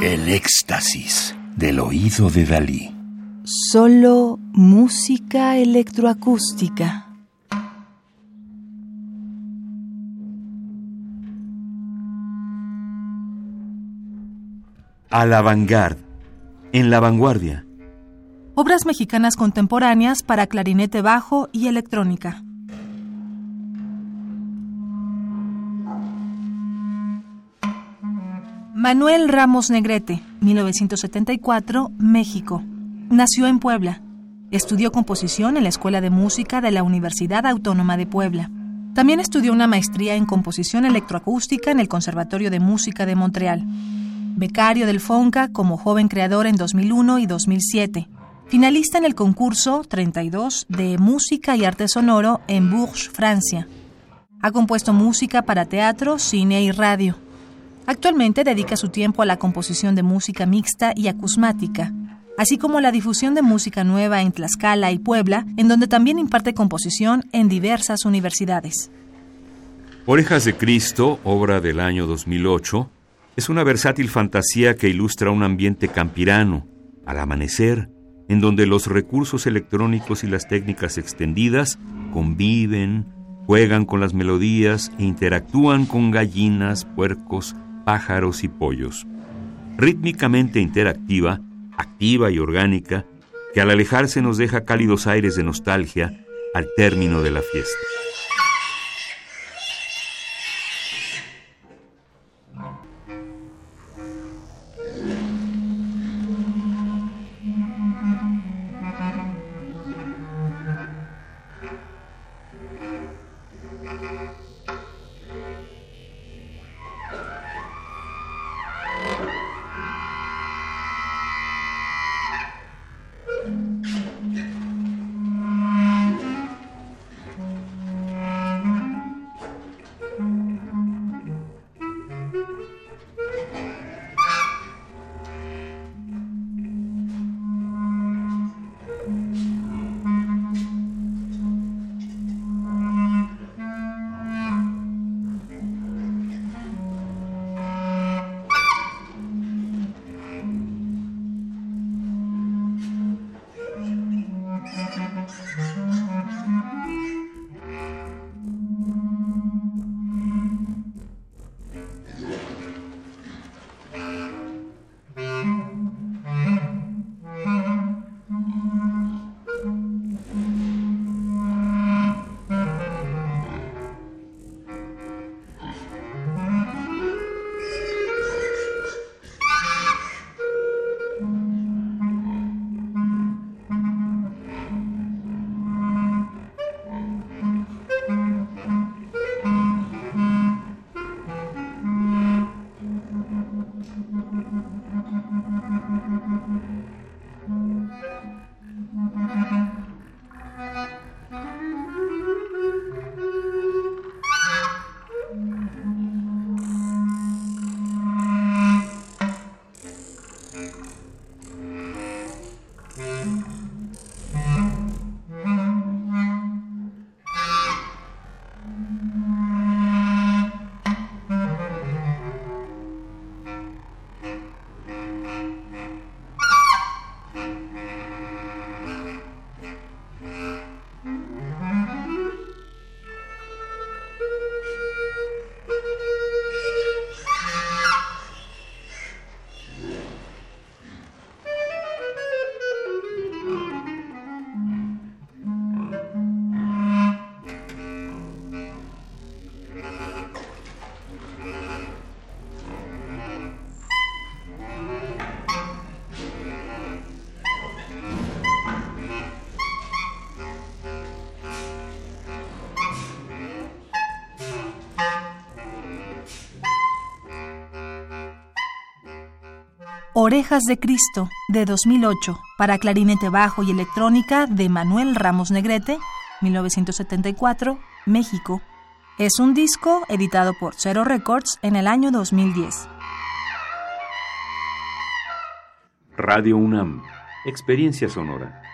El éxtasis del oído de Dalí. Solo música electroacústica. A la vanguard. En la vanguardia. Obras mexicanas contemporáneas para clarinete bajo y electrónica. Manuel Ramos Negrete, 1974, México. Nació en Puebla. Estudió composición en la Escuela de Música de la Universidad Autónoma de Puebla. También estudió una maestría en composición electroacústica en el Conservatorio de Música de Montreal. Becario del FONCA como joven creador en 2001 y 2007. Finalista en el concurso 32 de Música y Arte Sonoro en Bourges, Francia. Ha compuesto música para teatro, cine y radio. Actualmente dedica su tiempo a la composición de música mixta y acusmática, así como la difusión de música nueva en Tlaxcala y Puebla, en donde también imparte composición en diversas universidades. Orejas de Cristo, obra del año 2008, es una versátil fantasía que ilustra un ambiente campirano, al amanecer, en donde los recursos electrónicos y las técnicas extendidas conviven, juegan con las melodías e interactúan con gallinas, puercos, pájaros y pollos. Rítmicamente interactiva, activa y orgánica, que al alejarse nos deja cálidos aires de nostalgia al término de la fiesta. Orejas de Cristo, de 2008, para clarinete bajo y electrónica de Manuel Ramos Negrete, 1974, México. Es un disco editado por Zero Records en el año 2010. Radio UNAM, Experiencia Sonora.